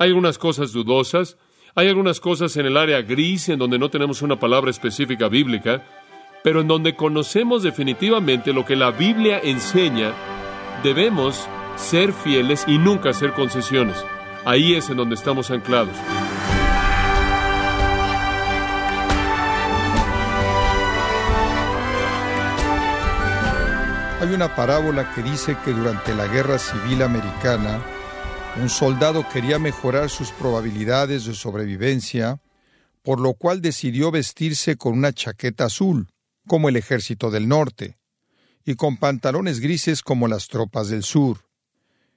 Hay algunas cosas dudosas, hay algunas cosas en el área gris en donde no tenemos una palabra específica bíblica, pero en donde conocemos definitivamente lo que la Biblia enseña, debemos ser fieles y nunca hacer concesiones. Ahí es en donde estamos anclados. Hay una parábola que dice que durante la Guerra Civil Americana, un soldado quería mejorar sus probabilidades de sobrevivencia, por lo cual decidió vestirse con una chaqueta azul, como el ejército del norte, y con pantalones grises como las tropas del sur.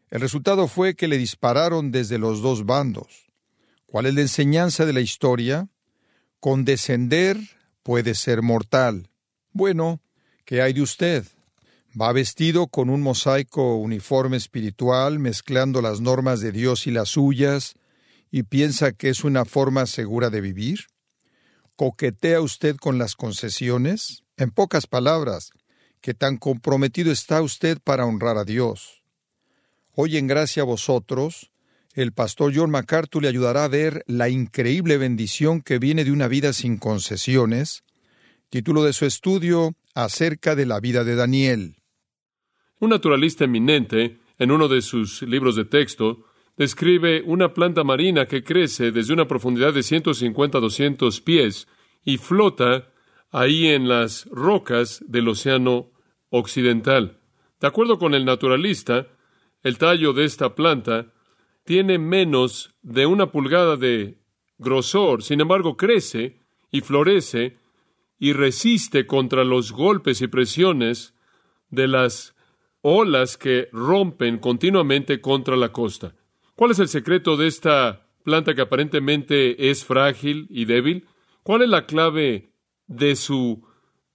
El resultado fue que le dispararon desde los dos bandos. ¿Cuál es la enseñanza de la historia? Condescender puede ser mortal. Bueno, ¿qué hay de usted? Va vestido con un mosaico uniforme espiritual, mezclando las normas de Dios y las suyas, y piensa que es una forma segura de vivir. ¿Coquetea usted con las concesiones? En pocas palabras, ¿qué tan comprometido está usted para honrar a Dios? Hoy en gracia a vosotros, el pastor John MacArthur le ayudará a ver la increíble bendición que viene de una vida sin concesiones, título de su estudio acerca de la vida de Daniel. Un naturalista eminente, en uno de sus libros de texto, describe una planta marina que crece desde una profundidad de 150 a 200 pies y flota ahí en las rocas del océano occidental. De acuerdo con el naturalista, el tallo de esta planta tiene menos de una pulgada de grosor, sin embargo crece y florece y resiste contra los golpes y presiones de las olas que rompen continuamente contra la costa. ¿Cuál es el secreto de esta planta que aparentemente es frágil y débil? ¿Cuál es la clave de su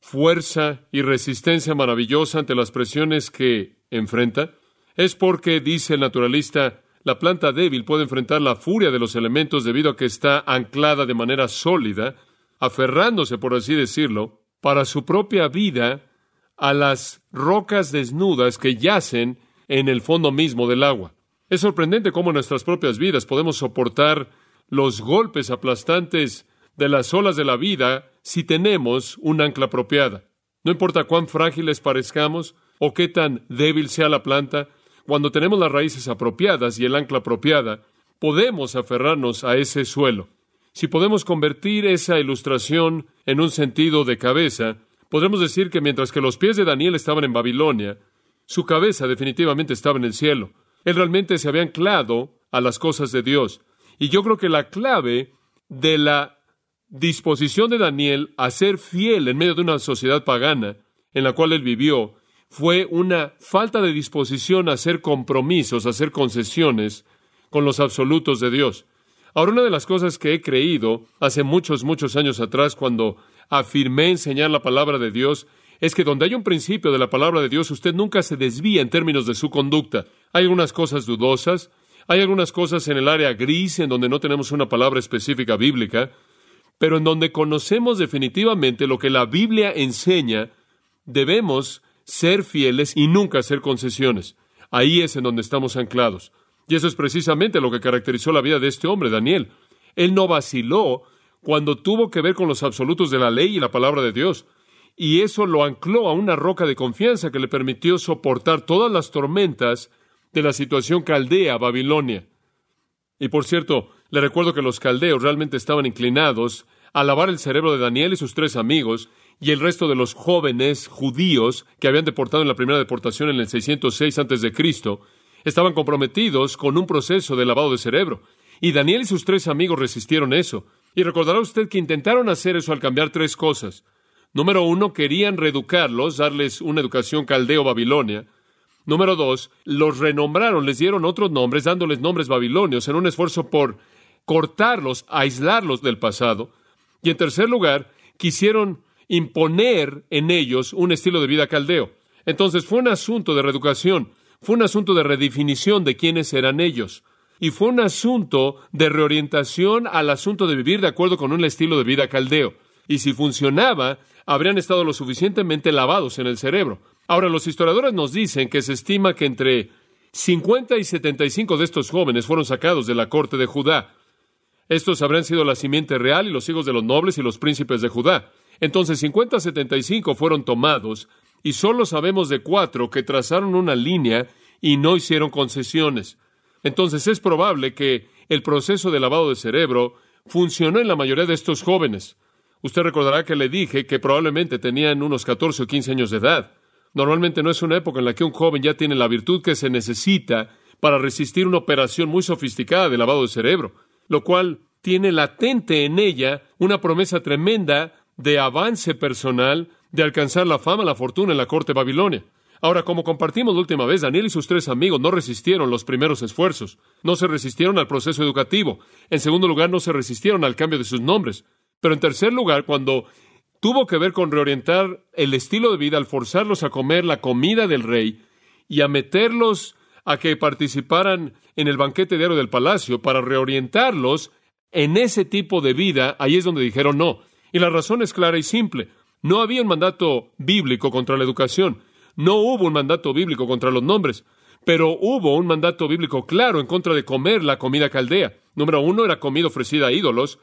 fuerza y resistencia maravillosa ante las presiones que enfrenta? Es porque, dice el naturalista, la planta débil puede enfrentar la furia de los elementos debido a que está anclada de manera sólida, aferrándose, por así decirlo, para su propia vida a las rocas desnudas que yacen en el fondo mismo del agua. Es sorprendente cómo en nuestras propias vidas podemos soportar los golpes aplastantes de las olas de la vida si tenemos un ancla apropiada. No importa cuán frágiles parezcamos o qué tan débil sea la planta, cuando tenemos las raíces apropiadas y el ancla apropiada, podemos aferrarnos a ese suelo. Si podemos convertir esa ilustración en un sentido de cabeza, podremos decir que mientras que los pies de Daniel estaban en Babilonia, su cabeza definitivamente estaba en el cielo. Él realmente se había anclado a las cosas de Dios. Y yo creo que la clave de la disposición de Daniel a ser fiel en medio de una sociedad pagana en la cual él vivió fue una falta de disposición a hacer compromisos, a hacer concesiones con los absolutos de Dios. Ahora, una de las cosas que he creído hace muchos, muchos años atrás, cuando afirmé enseñar la palabra de Dios es que donde hay un principio de la palabra de Dios, usted nunca se desvía en términos de su conducta. Hay algunas cosas dudosas, hay algunas cosas en el área gris en donde no tenemos una palabra específica bíblica, pero en donde conocemos definitivamente lo que la Biblia enseña, debemos ser fieles y nunca hacer concesiones. Ahí es en donde estamos anclados. Y eso es precisamente lo que caracterizó la vida de este hombre, Daniel. Él no vaciló cuando tuvo que ver con los absolutos de la ley y la palabra de Dios. Y eso lo ancló a una roca de confianza que le permitió soportar todas las tormentas de la situación caldea Babilonia. Y por cierto, le recuerdo que los caldeos realmente estaban inclinados a lavar el cerebro de Daniel y sus tres amigos y el resto de los jóvenes judíos que habían deportado en la primera deportación en el 606 a.C. estaban comprometidos con un proceso de lavado de cerebro. Y Daniel y sus tres amigos resistieron eso. Y recordará usted que intentaron hacer eso al cambiar tres cosas. Número uno, querían reeducarlos, darles una educación caldeo-babilonia. Número dos, los renombraron, les dieron otros nombres, dándoles nombres babilonios, en un esfuerzo por cortarlos, aislarlos del pasado. Y en tercer lugar, quisieron imponer en ellos un estilo de vida caldeo. Entonces fue un asunto de reeducación, fue un asunto de redefinición de quiénes eran ellos y fue un asunto de reorientación al asunto de vivir de acuerdo con un estilo de vida caldeo. Y si funcionaba, habrían estado lo suficientemente lavados en el cerebro. Ahora, los historiadores nos dicen que se estima que entre 50 y 75 de estos jóvenes fueron sacados de la corte de Judá. Estos habrían sido la simiente real y los hijos de los nobles y los príncipes de Judá. Entonces 50 75 fueron tomados y solo sabemos de cuatro que trazaron una línea y no hicieron concesiones. Entonces es probable que el proceso de lavado de cerebro funcionó en la mayoría de estos jóvenes. Usted recordará que le dije que probablemente tenían unos 14 o 15 años de edad. Normalmente no es una época en la que un joven ya tiene la virtud que se necesita para resistir una operación muy sofisticada de lavado de cerebro, lo cual tiene latente en ella una promesa tremenda de avance personal, de alcanzar la fama, la fortuna en la corte Babilonia. Ahora, como compartimos la última vez, Daniel y sus tres amigos no resistieron los primeros esfuerzos, no se resistieron al proceso educativo, en segundo lugar, no se resistieron al cambio de sus nombres, pero en tercer lugar, cuando tuvo que ver con reorientar el estilo de vida al forzarlos a comer la comida del rey y a meterlos a que participaran en el banquete diario del palacio para reorientarlos en ese tipo de vida, ahí es donde dijeron no. Y la razón es clara y simple. No había un mandato bíblico contra la educación. No hubo un mandato bíblico contra los nombres. Pero hubo un mandato bíblico claro en contra de comer la comida caldea. Número uno era comida ofrecida a ídolos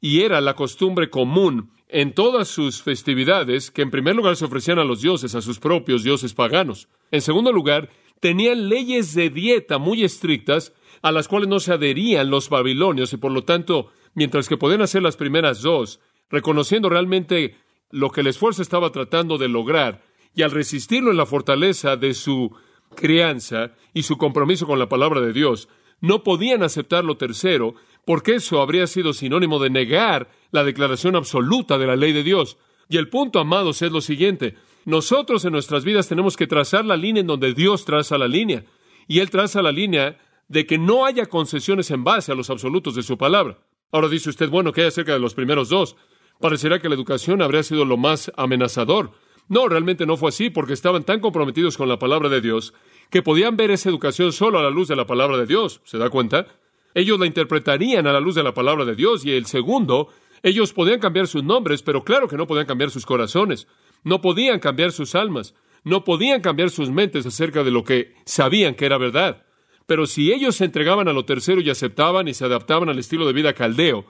y era la costumbre común en todas sus festividades que en primer lugar se ofrecían a los dioses, a sus propios dioses paganos. En segundo lugar, tenían leyes de dieta muy estrictas a las cuales no se adherían los babilonios y por lo tanto, mientras que podían hacer las primeras dos, reconociendo realmente lo que el esfuerzo estaba tratando de lograr y al resistirlo en la fortaleza de su crianza y su compromiso con la palabra de Dios, no podían aceptar lo tercero, porque eso habría sido sinónimo de negar la declaración absoluta de la ley de Dios. Y el punto, amados, es lo siguiente. Nosotros en nuestras vidas tenemos que trazar la línea en donde Dios traza la línea. Y Él traza la línea de que no haya concesiones en base a los absolutos de su palabra. Ahora dice usted, bueno, ¿qué hay acerca de los primeros dos? Parecerá que la educación habría sido lo más amenazador. No, realmente no fue así, porque estaban tan comprometidos con la palabra de Dios que podían ver esa educación solo a la luz de la palabra de Dios. ¿Se da cuenta? Ellos la interpretarían a la luz de la palabra de Dios. Y el segundo, ellos podían cambiar sus nombres, pero claro que no podían cambiar sus corazones. No podían cambiar sus almas. No podían cambiar sus mentes acerca de lo que sabían que era verdad. Pero si ellos se entregaban a lo tercero y aceptaban y se adaptaban al estilo de vida caldeo,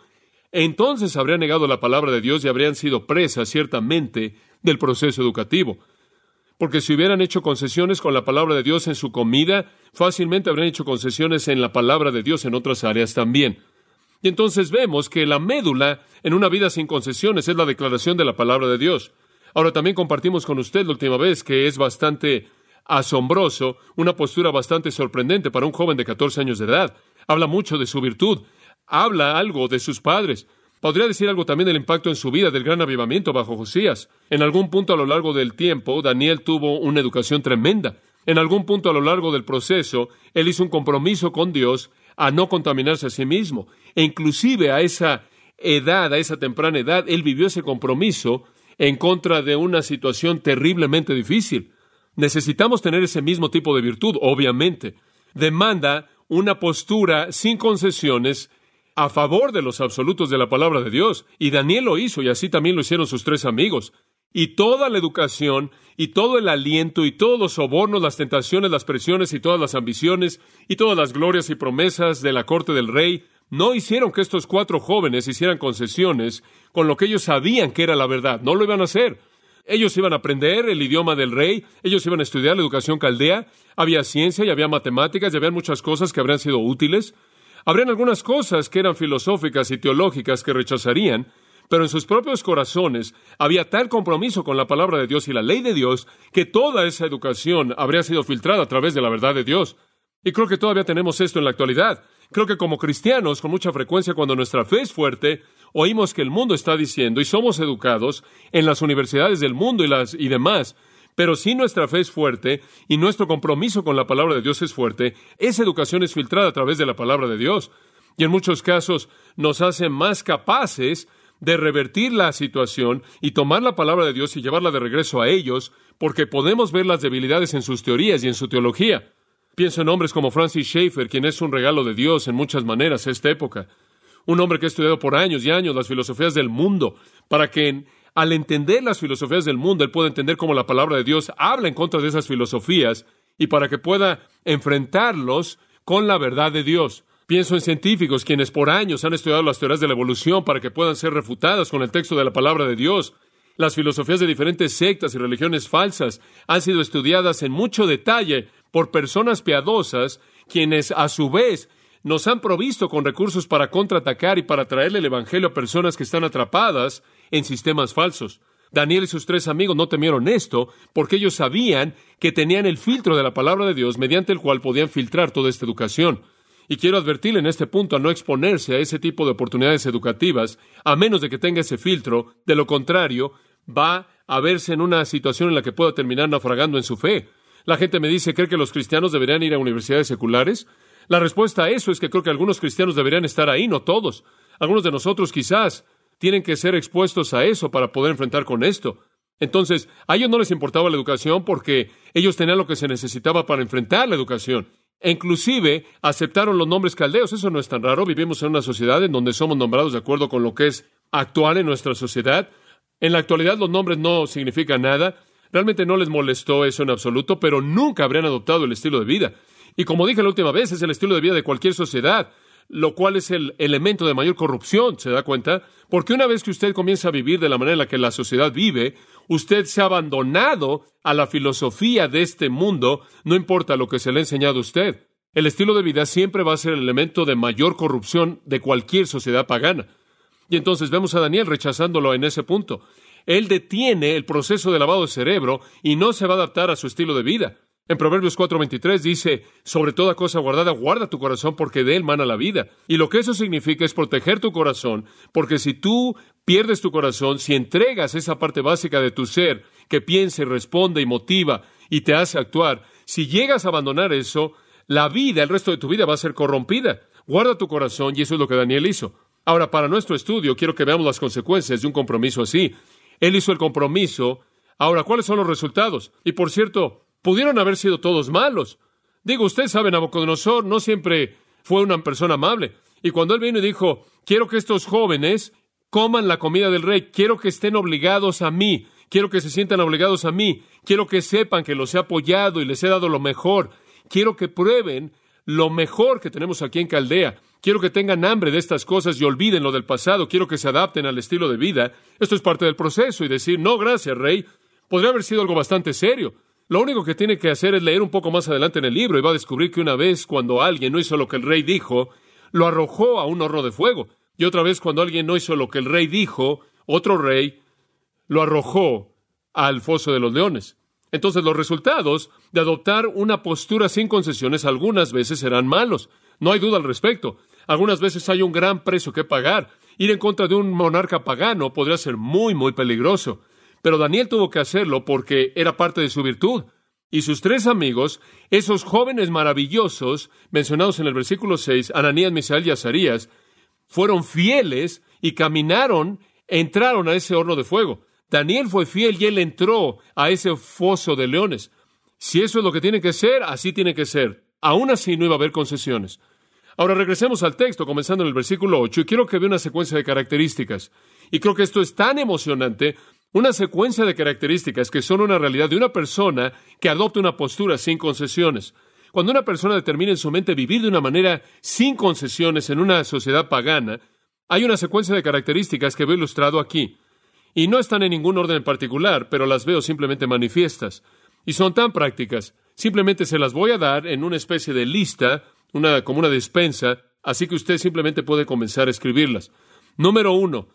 entonces habrían negado la palabra de Dios y habrían sido presas ciertamente del proceso educativo. Porque si hubieran hecho concesiones con la palabra de Dios en su comida, fácilmente habrían hecho concesiones en la palabra de Dios en otras áreas también. Y entonces vemos que la médula en una vida sin concesiones es la declaración de la palabra de Dios. Ahora también compartimos con usted la última vez que es bastante asombroso, una postura bastante sorprendente para un joven de 14 años de edad. Habla mucho de su virtud, habla algo de sus padres. Podría decir algo también del impacto en su vida del gran avivamiento bajo Josías. En algún punto a lo largo del tiempo, Daniel tuvo una educación tremenda. En algún punto a lo largo del proceso, él hizo un compromiso con Dios a no contaminarse a sí mismo. E inclusive a esa edad, a esa temprana edad, él vivió ese compromiso en contra de una situación terriblemente difícil. Necesitamos tener ese mismo tipo de virtud, obviamente. Demanda una postura sin concesiones a favor de los absolutos de la palabra de Dios. Y Daniel lo hizo y así también lo hicieron sus tres amigos. Y toda la educación y todo el aliento y todos los sobornos, las tentaciones, las presiones y todas las ambiciones y todas las glorias y promesas de la corte del rey no hicieron que estos cuatro jóvenes hicieran concesiones con lo que ellos sabían que era la verdad. No lo iban a hacer. Ellos iban a aprender el idioma del rey, ellos iban a estudiar la educación caldea, había ciencia y había matemáticas y había muchas cosas que habrían sido útiles. Habrían algunas cosas que eran filosóficas y teológicas que rechazarían, pero en sus propios corazones había tal compromiso con la palabra de Dios y la ley de Dios que toda esa educación habría sido filtrada a través de la verdad de Dios. Y creo que todavía tenemos esto en la actualidad. Creo que como cristianos, con mucha frecuencia, cuando nuestra fe es fuerte, oímos que el mundo está diciendo y somos educados en las universidades del mundo y, las, y demás pero si nuestra fe es fuerte y nuestro compromiso con la palabra de Dios es fuerte, esa educación es filtrada a través de la palabra de Dios. Y en muchos casos nos hace más capaces de revertir la situación y tomar la palabra de Dios y llevarla de regreso a ellos, porque podemos ver las debilidades en sus teorías y en su teología. Pienso en hombres como Francis Schaeffer, quien es un regalo de Dios en muchas maneras a esta época. Un hombre que ha estudiado por años y años las filosofías del mundo, para que en al entender las filosofías del mundo, él puede entender cómo la palabra de Dios habla en contra de esas filosofías y para que pueda enfrentarlos con la verdad de Dios. Pienso en científicos quienes por años han estudiado las teorías de la evolución para que puedan ser refutadas con el texto de la palabra de Dios. Las filosofías de diferentes sectas y religiones falsas han sido estudiadas en mucho detalle por personas piadosas, quienes a su vez nos han provisto con recursos para contraatacar y para traerle el Evangelio a personas que están atrapadas en sistemas falsos. Daniel y sus tres amigos no temieron esto porque ellos sabían que tenían el filtro de la palabra de Dios mediante el cual podían filtrar toda esta educación. Y quiero advertirle en este punto a no exponerse a ese tipo de oportunidades educativas, a menos de que tenga ese filtro. De lo contrario, va a verse en una situación en la que pueda terminar naufragando en su fe. La gente me dice, ¿cree que los cristianos deberían ir a universidades seculares? La respuesta a eso es que creo que algunos cristianos deberían estar ahí, no todos. Algunos de nosotros quizás tienen que ser expuestos a eso para poder enfrentar con esto. Entonces, a ellos no les importaba la educación porque ellos tenían lo que se necesitaba para enfrentar la educación. E inclusive aceptaron los nombres caldeos. Eso no es tan raro. Vivimos en una sociedad en donde somos nombrados de acuerdo con lo que es actual en nuestra sociedad. En la actualidad los nombres no significan nada. Realmente no les molestó eso en absoluto, pero nunca habrían adoptado el estilo de vida. Y como dije la última vez, es el estilo de vida de cualquier sociedad, lo cual es el elemento de mayor corrupción, ¿se da cuenta? Porque una vez que usted comienza a vivir de la manera en la que la sociedad vive, usted se ha abandonado a la filosofía de este mundo, no importa lo que se le ha enseñado a usted. El estilo de vida siempre va a ser el elemento de mayor corrupción de cualquier sociedad pagana. Y entonces vemos a Daniel rechazándolo en ese punto. Él detiene el proceso de lavado de cerebro y no se va a adaptar a su estilo de vida. En Proverbios 4:23 dice, sobre toda cosa guardada, guarda tu corazón porque de él mana la vida. Y lo que eso significa es proteger tu corazón, porque si tú pierdes tu corazón, si entregas esa parte básica de tu ser que piensa y responde y motiva y te hace actuar, si llegas a abandonar eso, la vida, el resto de tu vida va a ser corrompida. Guarda tu corazón y eso es lo que Daniel hizo. Ahora, para nuestro estudio, quiero que veamos las consecuencias de un compromiso así. Él hizo el compromiso. Ahora, ¿cuáles son los resultados? Y por cierto, pudieron haber sido todos malos. Digo, usted sabe, Nabucodonosor no siempre fue una persona amable. Y cuando él vino y dijo, quiero que estos jóvenes coman la comida del rey, quiero que estén obligados a mí, quiero que se sientan obligados a mí, quiero que sepan que los he apoyado y les he dado lo mejor, quiero que prueben lo mejor que tenemos aquí en Caldea. Quiero que tengan hambre de estas cosas y olviden lo del pasado. Quiero que se adapten al estilo de vida. Esto es parte del proceso y decir, no, gracias, rey. Podría haber sido algo bastante serio. Lo único que tiene que hacer es leer un poco más adelante en el libro y va a descubrir que una vez cuando alguien no hizo lo que el rey dijo, lo arrojó a un horno de fuego. Y otra vez cuando alguien no hizo lo que el rey dijo, otro rey lo arrojó al foso de los leones. Entonces los resultados de adoptar una postura sin concesiones algunas veces serán malos. No hay duda al respecto. Algunas veces hay un gran precio que pagar. Ir en contra de un monarca pagano podría ser muy, muy peligroso. Pero Daniel tuvo que hacerlo porque era parte de su virtud. Y sus tres amigos, esos jóvenes maravillosos mencionados en el versículo 6, Ananías, Misael y Azarías, fueron fieles y caminaron, entraron a ese horno de fuego. Daniel fue fiel y él entró a ese foso de leones. Si eso es lo que tiene que ser, así tiene que ser. Aún así no iba a haber concesiones. Ahora regresemos al texto, comenzando en el versículo 8, y quiero que vea una secuencia de características. Y creo que esto es tan emocionante, una secuencia de características que son una realidad de una persona que adopta una postura sin concesiones. Cuando una persona determina en su mente vivir de una manera sin concesiones en una sociedad pagana, hay una secuencia de características que veo ilustrado aquí. Y no están en ningún orden en particular, pero las veo simplemente manifiestas. Y son tan prácticas. Simplemente se las voy a dar en una especie de lista, una, como una despensa, así que usted simplemente puede comenzar a escribirlas. Número uno,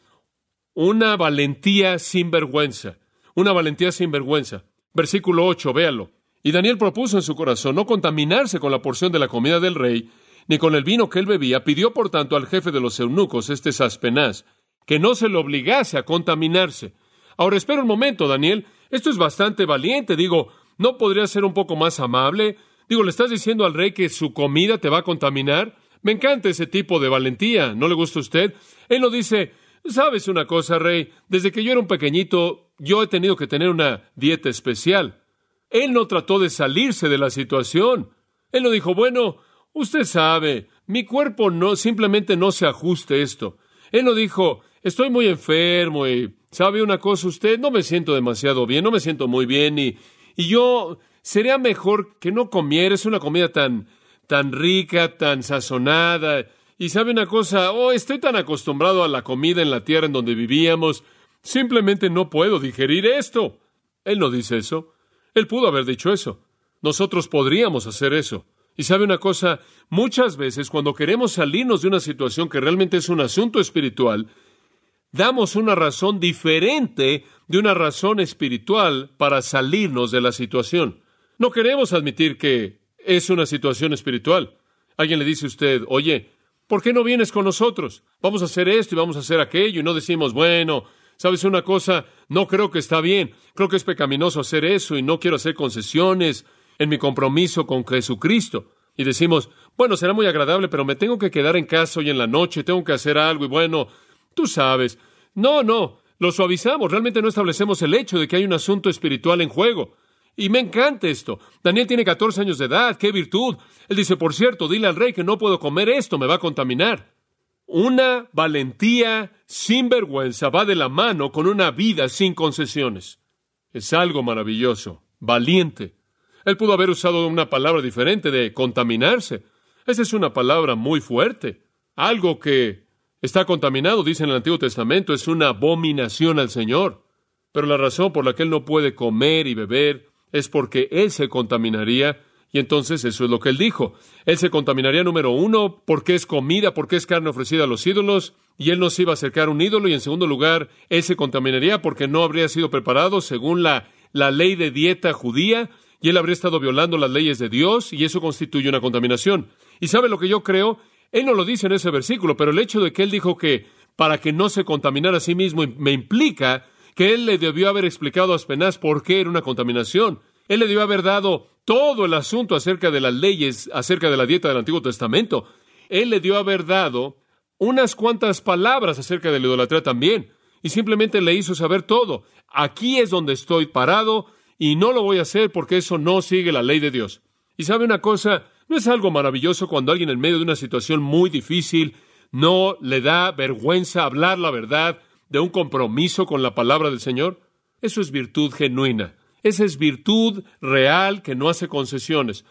una valentía sin vergüenza. Una valentía sin vergüenza. Versículo 8, véalo. Y Daniel propuso en su corazón no contaminarse con la porción de la comida del rey, ni con el vino que él bebía. Pidió, por tanto, al jefe de los eunucos, este Saspenaz, que no se le obligase a contaminarse. Ahora, espera un momento, Daniel. Esto es bastante valiente. Digo, ¿no podría ser un poco más amable? Digo, ¿le estás diciendo al rey que su comida te va a contaminar? Me encanta ese tipo de valentía. ¿No le gusta a usted? Él no dice, sabes una cosa, rey, desde que yo era un pequeñito, yo he tenido que tener una dieta especial. Él no trató de salirse de la situación. Él no dijo, bueno, usted sabe, mi cuerpo no simplemente no se ajuste esto. Él no dijo, estoy muy enfermo y sabe una cosa usted, no me siento demasiado bien, no me siento muy bien y, y yo sería mejor que no comiera, es una comida tan, tan rica, tan sazonada. Y sabe una cosa, oh, estoy tan acostumbrado a la comida en la tierra en donde vivíamos, simplemente no puedo digerir esto. Él no dice eso. Él pudo haber dicho eso. Nosotros podríamos hacer eso. Y sabe una cosa, muchas veces cuando queremos salirnos de una situación que realmente es un asunto espiritual, damos una razón diferente de una razón espiritual para salirnos de la situación. No queremos admitir que es una situación espiritual. Alguien le dice a usted, oye, ¿por qué no vienes con nosotros? Vamos a hacer esto y vamos a hacer aquello y no decimos, bueno, ¿sabes una cosa? No creo que está bien, creo que es pecaminoso hacer eso y no quiero hacer concesiones en mi compromiso con Jesucristo. Y decimos, bueno, será muy agradable, pero me tengo que quedar en casa hoy en la noche, tengo que hacer algo y bueno, tú sabes. No, no, lo suavizamos, realmente no establecemos el hecho de que hay un asunto espiritual en juego. Y me encanta esto. Daniel tiene 14 años de edad, qué virtud. Él dice, por cierto, dile al rey que no puedo comer esto, me va a contaminar. Una valentía sin vergüenza va de la mano con una vida sin concesiones. Es algo maravilloso, valiente. Él pudo haber usado una palabra diferente de contaminarse. Esa es una palabra muy fuerte. Algo que está contaminado, dice en el Antiguo Testamento, es una abominación al Señor. Pero la razón por la que Él no puede comer y beber es porque Él se contaminaría. Y entonces eso es lo que Él dijo. Él se contaminaría, número uno, porque es comida, porque es carne ofrecida a los ídolos, y Él no se iba a acercar a un ídolo. Y en segundo lugar, Él se contaminaría porque no habría sido preparado según la, la ley de dieta judía y él habría estado violando las leyes de Dios y eso constituye una contaminación. ¿Y sabe lo que yo creo? Él no lo dice en ese versículo, pero el hecho de que él dijo que para que no se contaminara a sí mismo me implica que él le debió haber explicado a Aspenaz por qué era una contaminación. Él le debió haber dado todo el asunto acerca de las leyes, acerca de la dieta del Antiguo Testamento. Él le dio haber dado unas cuantas palabras acerca de la idolatría también. Y simplemente le hizo saber todo. Aquí es donde estoy parado y no lo voy a hacer porque eso no sigue la ley de Dios. Y sabe una cosa, ¿no es algo maravilloso cuando alguien en medio de una situación muy difícil no le da vergüenza hablar la verdad de un compromiso con la palabra del Señor? Eso es virtud genuina. Esa es virtud real que no hace concesiones.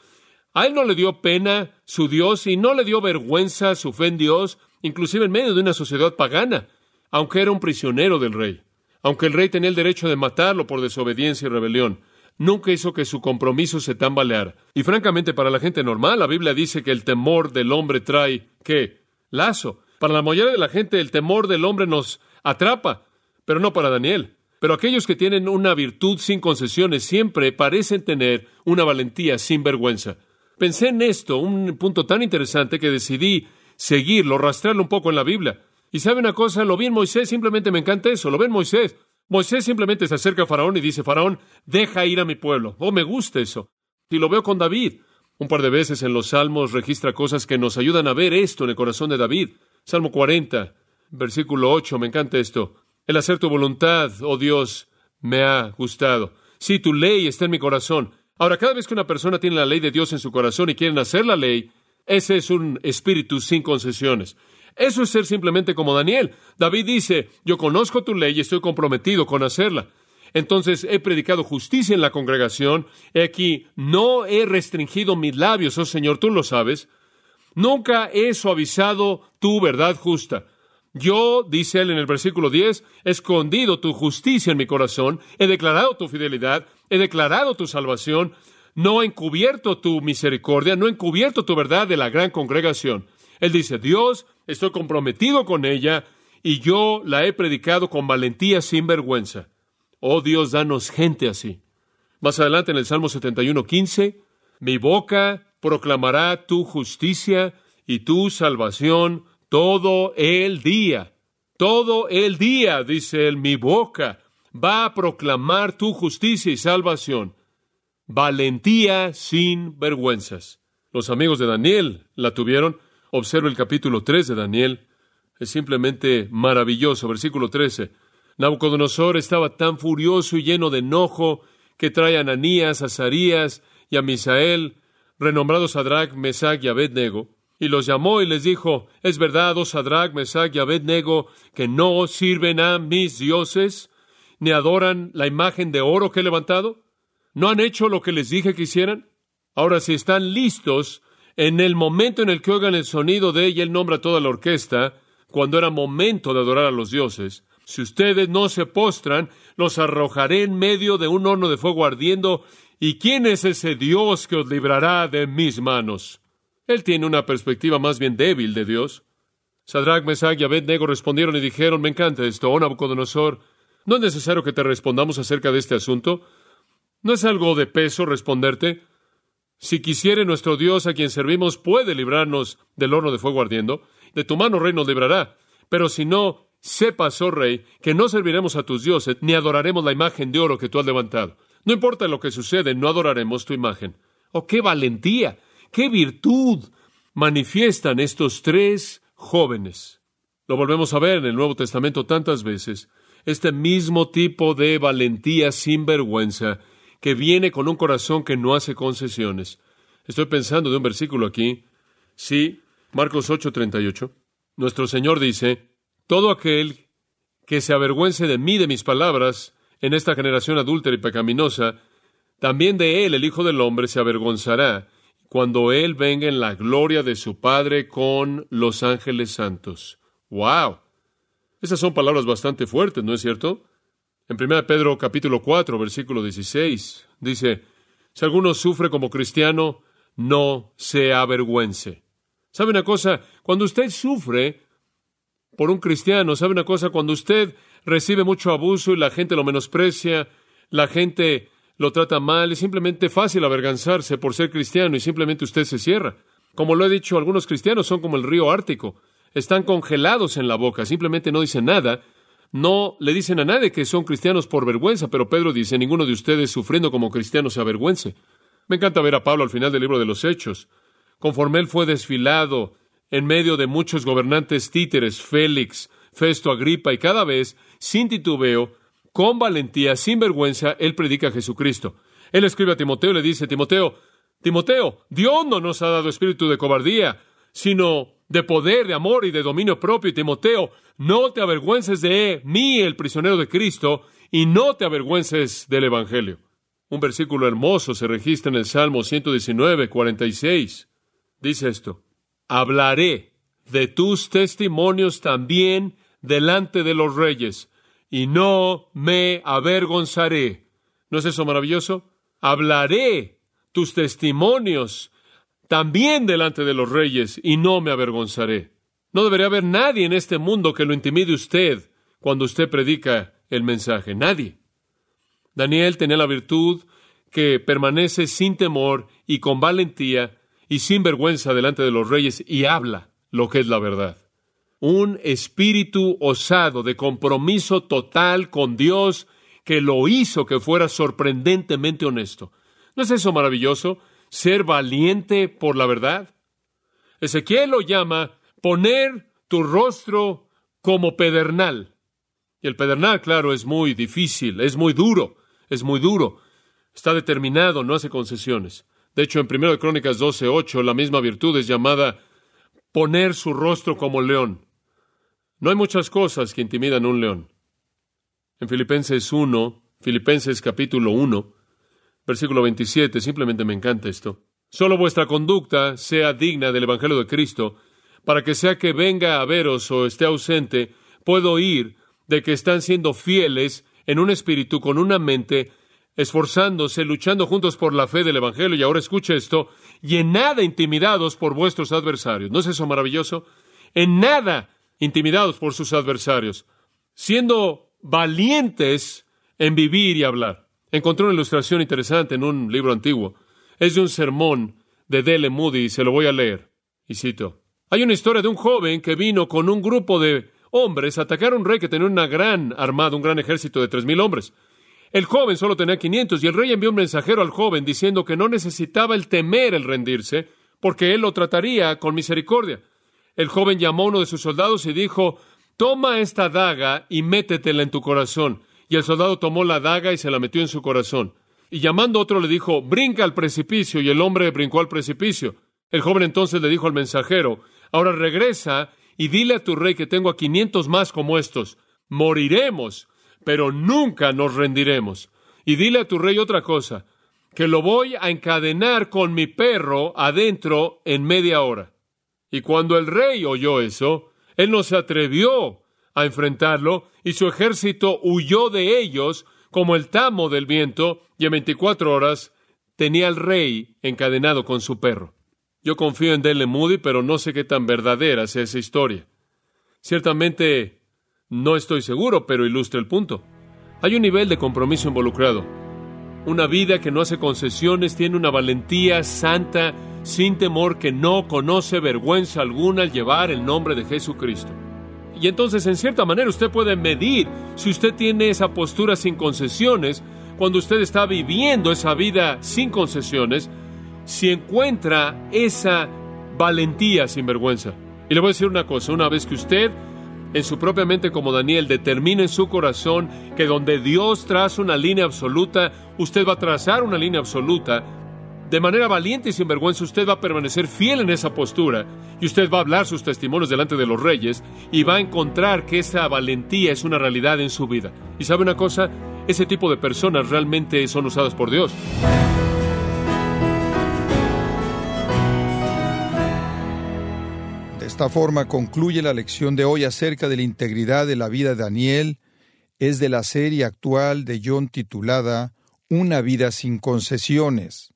A él no le dio pena su Dios y no le dio vergüenza su fe en Dios, inclusive en medio de una sociedad pagana, aunque era un prisionero del rey aunque el rey tenía el derecho de matarlo por desobediencia y rebelión, nunca hizo que su compromiso se tambaleara. Y francamente, para la gente normal, la Biblia dice que el temor del hombre trae, ¿qué? Lazo. Para la mayoría de la gente, el temor del hombre nos atrapa, pero no para Daniel. Pero aquellos que tienen una virtud sin concesiones siempre parecen tener una valentía sin vergüenza. Pensé en esto, un punto tan interesante que decidí seguirlo, rastrearlo un poco en la Biblia. Y sabe una cosa, lo vi en Moisés, simplemente me encanta eso, lo ve en Moisés. Moisés simplemente se acerca a Faraón y dice, Faraón, deja ir a mi pueblo. Oh, me gusta eso. Y lo veo con David. Un par de veces en los Salmos registra cosas que nos ayudan a ver esto en el corazón de David. Salmo 40, versículo 8, me encanta esto. El hacer tu voluntad, oh Dios, me ha gustado. Sí, tu ley está en mi corazón. Ahora, cada vez que una persona tiene la ley de Dios en su corazón y quieren hacer la ley, ese es un espíritu sin concesiones. Eso es ser simplemente como Daniel. David dice, yo conozco tu ley y estoy comprometido con hacerla. Entonces he predicado justicia en la congregación. He aquí, no he restringido mis labios, oh Señor, tú lo sabes. Nunca he suavizado tu verdad justa. Yo, dice él en el versículo 10, he escondido tu justicia en mi corazón, he declarado tu fidelidad, he declarado tu salvación, no he encubierto tu misericordia, no he encubierto tu verdad de la gran congregación. Él dice, Dios, estoy comprometido con ella y yo la he predicado con valentía sin vergüenza. Oh Dios, danos gente así. Más adelante en el Salmo 71, 15, mi boca proclamará tu justicia y tu salvación todo el día. Todo el día, dice él, mi boca va a proclamar tu justicia y salvación. Valentía sin vergüenzas. Los amigos de Daniel la tuvieron Observa el capítulo 3 de Daniel. Es simplemente maravilloso. Versículo 13. Nabucodonosor estaba tan furioso y lleno de enojo que trae a Ananías, a Sarías y a Misael, renombrados Sadrach, Mesach y Abednego, y los llamó y les dijo, ¿es verdad, oh Sadrach, Mesach y Abednego, que no sirven a mis dioses, ni adoran la imagen de oro que he levantado? ¿No han hecho lo que les dije que hicieran? Ahora, si están listos, en el momento en el que oigan el sonido de ella, él nombra a toda la orquesta, cuando era momento de adorar a los dioses. Si ustedes no se postran, los arrojaré en medio de un horno de fuego ardiendo. ¿Y quién es ese Dios que os librará de mis manos? Él tiene una perspectiva más bien débil de Dios. Sadrach, Mesach y Abednego respondieron y dijeron, me encanta esto, oh Nabucodonosor, no es necesario que te respondamos acerca de este asunto. ¿No es algo de peso responderte? Si quisiere nuestro Dios a quien servimos puede librarnos del horno de fuego ardiendo, de tu mano rey nos librará. Pero si no, sepas, oh rey, que no serviremos a tus dioses, ni adoraremos la imagen de oro que tú has levantado. No importa lo que sucede, no adoraremos tu imagen. Oh, qué valentía, qué virtud manifiestan estos tres jóvenes. Lo volvemos a ver en el Nuevo Testamento tantas veces. Este mismo tipo de valentía sin vergüenza que viene con un corazón que no hace concesiones. Estoy pensando de un versículo aquí. Sí, Marcos 8:38. Nuestro Señor dice, todo aquel que se avergüence de mí, de mis palabras, en esta generación adúltera y pecaminosa, también de él, el Hijo del Hombre, se avergonzará cuando él venga en la gloria de su Padre con los ángeles santos. ¡Wow! Esas son palabras bastante fuertes, ¿no es cierto? En 1 Pedro capítulo 4, versículo 16, dice, si alguno sufre como cristiano, no se avergüence. ¿Sabe una cosa? Cuando usted sufre por un cristiano, ¿sabe una cosa? Cuando usted recibe mucho abuso y la gente lo menosprecia, la gente lo trata mal, es simplemente fácil avergonzarse por ser cristiano y simplemente usted se cierra. Como lo he dicho, algunos cristianos son como el río Ártico, están congelados en la boca, simplemente no dicen nada, no le dicen a nadie que son cristianos por vergüenza, pero Pedro dice, ninguno de ustedes sufriendo como cristiano se avergüence. Me encanta ver a Pablo al final del libro de los Hechos. Conforme él fue desfilado en medio de muchos gobernantes títeres, Félix, Festo, Agripa, y cada vez, sin titubeo, con valentía, sin vergüenza, él predica a Jesucristo. Él escribe a Timoteo y le dice, Timoteo, Timoteo, Dios no nos ha dado espíritu de cobardía, sino de poder, de amor y de dominio propio. Y Timoteo, no te avergüences de mí, el prisionero de Cristo, y no te avergüences del Evangelio. Un versículo hermoso se registra en el Salmo 119, 46. Dice esto, hablaré de tus testimonios también delante de los reyes, y no me avergonzaré. ¿No es eso maravilloso? Hablaré tus testimonios también delante de los reyes, y no me avergonzaré. No debería haber nadie en este mundo que lo intimide usted cuando usted predica el mensaje. Nadie. Daniel tenía la virtud que permanece sin temor y con valentía y sin vergüenza delante de los reyes y habla lo que es la verdad. Un espíritu osado de compromiso total con Dios que lo hizo que fuera sorprendentemente honesto. ¿No es eso maravilloso? Ser valiente por la verdad. Ezequiel lo llama poner tu rostro como pedernal. Y el pedernal, claro, es muy difícil, es muy duro, es muy duro. Está determinado, no hace concesiones. De hecho, en 1 Crónicas 12:8, la misma virtud es llamada poner su rostro como león. No hay muchas cosas que intimidan a un león. En Filipenses 1, Filipenses capítulo 1, versículo 27, simplemente me encanta esto. Solo vuestra conducta sea digna del Evangelio de Cristo, para que sea que venga a veros o esté ausente, puedo oír de que están siendo fieles en un espíritu, con una mente, esforzándose, luchando juntos por la fe del Evangelio, y ahora escuche esto, y en nada intimidados por vuestros adversarios. ¿No es eso maravilloso? En nada intimidados por sus adversarios, siendo valientes en vivir y hablar. Encontré una ilustración interesante en un libro antiguo. Es de un sermón de Dele Moody, y se lo voy a leer. Y cito, hay una historia de un joven que vino con un grupo de hombres a atacar a un rey que tenía una gran armada, un gran ejército de tres mil hombres. El joven solo tenía quinientos y el rey envió un mensajero al joven diciendo que no necesitaba el temer el rendirse, porque él lo trataría con misericordia. El joven llamó a uno de sus soldados y dijo, Toma esta daga y métetela en tu corazón. Y el soldado tomó la daga y se la metió en su corazón. Y llamando otro le dijo, Brinca al precipicio, y el hombre brincó al precipicio. El joven entonces le dijo al mensajero, Ahora regresa y dile a tu rey que tengo a quinientos más como estos. Moriremos, pero nunca nos rendiremos. Y dile a tu rey otra cosa. que lo voy a encadenar con mi perro adentro en media hora. Y cuando el rey oyó eso, él no se atrevió a enfrentarlo y su ejército huyó de ellos como el tamo del viento y en 24 horas tenía al rey encadenado con su perro. Yo confío en Dele Moody, pero no sé qué tan verdadera sea esa historia. Ciertamente no estoy seguro, pero ilustra el punto. Hay un nivel de compromiso involucrado. Una vida que no hace concesiones tiene una valentía santa, sin temor, que no conoce vergüenza alguna al llevar el nombre de Jesucristo. Y entonces, en cierta manera, usted puede medir si usted tiene esa postura sin concesiones, cuando usted está viviendo esa vida sin concesiones, si encuentra esa valentía sin vergüenza. Y le voy a decir una cosa, una vez que usted en su propia mente como Daniel, determina en su corazón que donde Dios traza una línea absoluta, usted va a trazar una línea absoluta. De manera valiente y sin vergüenza, usted va a permanecer fiel en esa postura y usted va a hablar sus testimonios delante de los reyes y va a encontrar que esa valentía es una realidad en su vida. Y sabe una cosa, ese tipo de personas realmente son usadas por Dios. esta forma concluye la lección de hoy acerca de la integridad de la vida de Daniel. Es de la serie actual de John titulada Una vida sin concesiones.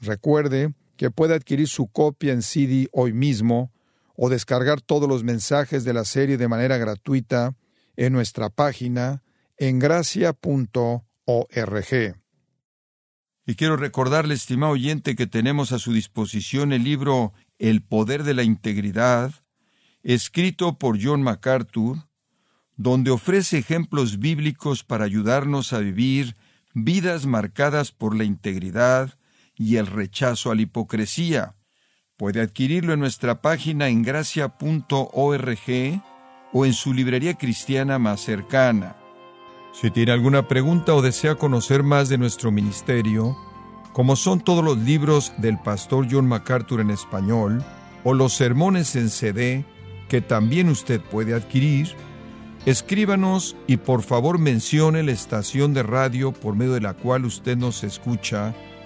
Recuerde que puede adquirir su copia en CD hoy mismo o descargar todos los mensajes de la serie de manera gratuita en nuestra página en gracia.org. Y quiero recordarle, estimado oyente, que tenemos a su disposición el libro el poder de la integridad, escrito por John MacArthur, donde ofrece ejemplos bíblicos para ayudarnos a vivir vidas marcadas por la integridad y el rechazo a la hipocresía. Puede adquirirlo en nuestra página en gracia.org o en su librería cristiana más cercana. Si tiene alguna pregunta o desea conocer más de nuestro ministerio, como son todos los libros del pastor John MacArthur en español o los sermones en CD que también usted puede adquirir, escríbanos y por favor mencione la estación de radio por medio de la cual usted nos escucha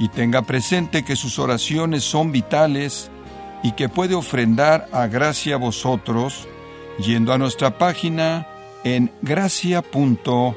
Y tenga presente que sus oraciones son vitales y que puede ofrendar a gracia a vosotros yendo a nuestra página en gracia.org.